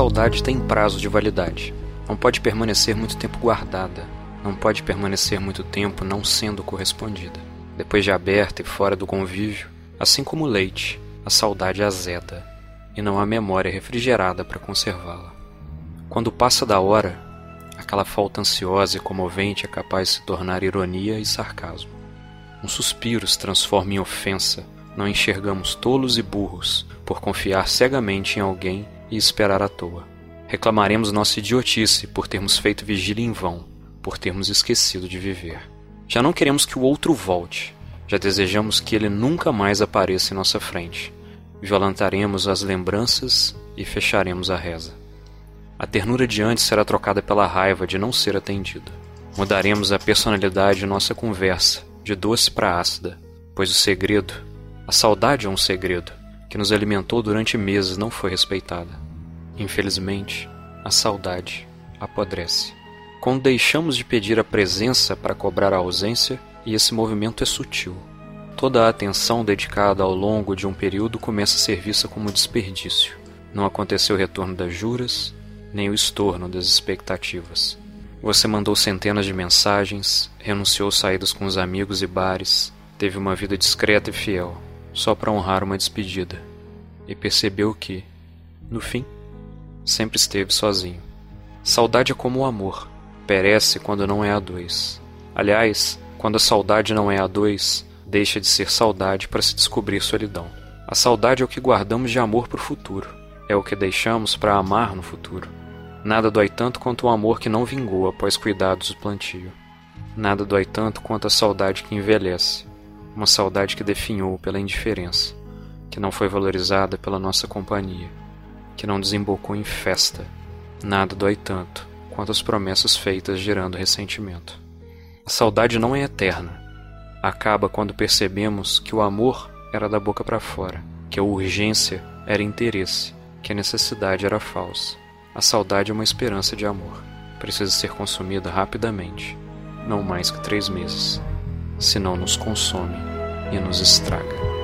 Saudade tem prazo de validade. Não pode permanecer muito tempo guardada. Não pode permanecer muito tempo não sendo correspondida. Depois de aberta e fora do convívio, assim como o leite, a saudade azeda e não há memória refrigerada para conservá-la. Quando passa da hora, aquela falta ansiosa e comovente é capaz de se tornar ironia e sarcasmo. Um suspiro se transforma em ofensa, não enxergamos tolos e burros por confiar cegamente em alguém e esperar à toa. Reclamaremos nossa idiotice por termos feito vigília em vão, por termos esquecido de viver. Já não queremos que o outro volte, já desejamos que ele nunca mais apareça em nossa frente violentaremos as lembranças e fecharemos a reza. A ternura de antes será trocada pela raiva de não ser atendida. Mudaremos a personalidade de nossa conversa, de doce para ácida, pois o segredo, a saudade é um segredo, que nos alimentou durante meses não foi respeitada. Infelizmente, a saudade apodrece. Quando deixamos de pedir a presença para cobrar a ausência, e esse movimento é sutil, Toda a atenção dedicada ao longo de um período começa a ser vista como desperdício. Não aconteceu o retorno das juras, nem o estorno das expectativas. Você mandou centenas de mensagens, renunciou saídas com os amigos e bares, teve uma vida discreta e fiel, só para honrar uma despedida. E percebeu que, no fim, sempre esteve sozinho. Saudade é como o amor, perece quando não é a dois. Aliás, quando a saudade não é a dois, deixa de ser saudade para se descobrir solidão. A saudade é o que guardamos de amor para o futuro, é o que deixamos para amar no futuro. Nada dói tanto quanto o amor que não vingou após cuidados do plantio. Nada dói tanto quanto a saudade que envelhece, uma saudade que definhou pela indiferença, que não foi valorizada pela nossa companhia, que não desembocou em festa. Nada dói tanto quanto as promessas feitas gerando ressentimento. A saudade não é eterna, acaba quando percebemos que o amor era da boca para fora, que a urgência era interesse, que a necessidade era falsa. A saudade é uma esperança de amor. Precisa ser consumida rapidamente, não mais que três meses, senão nos consome e nos estraga.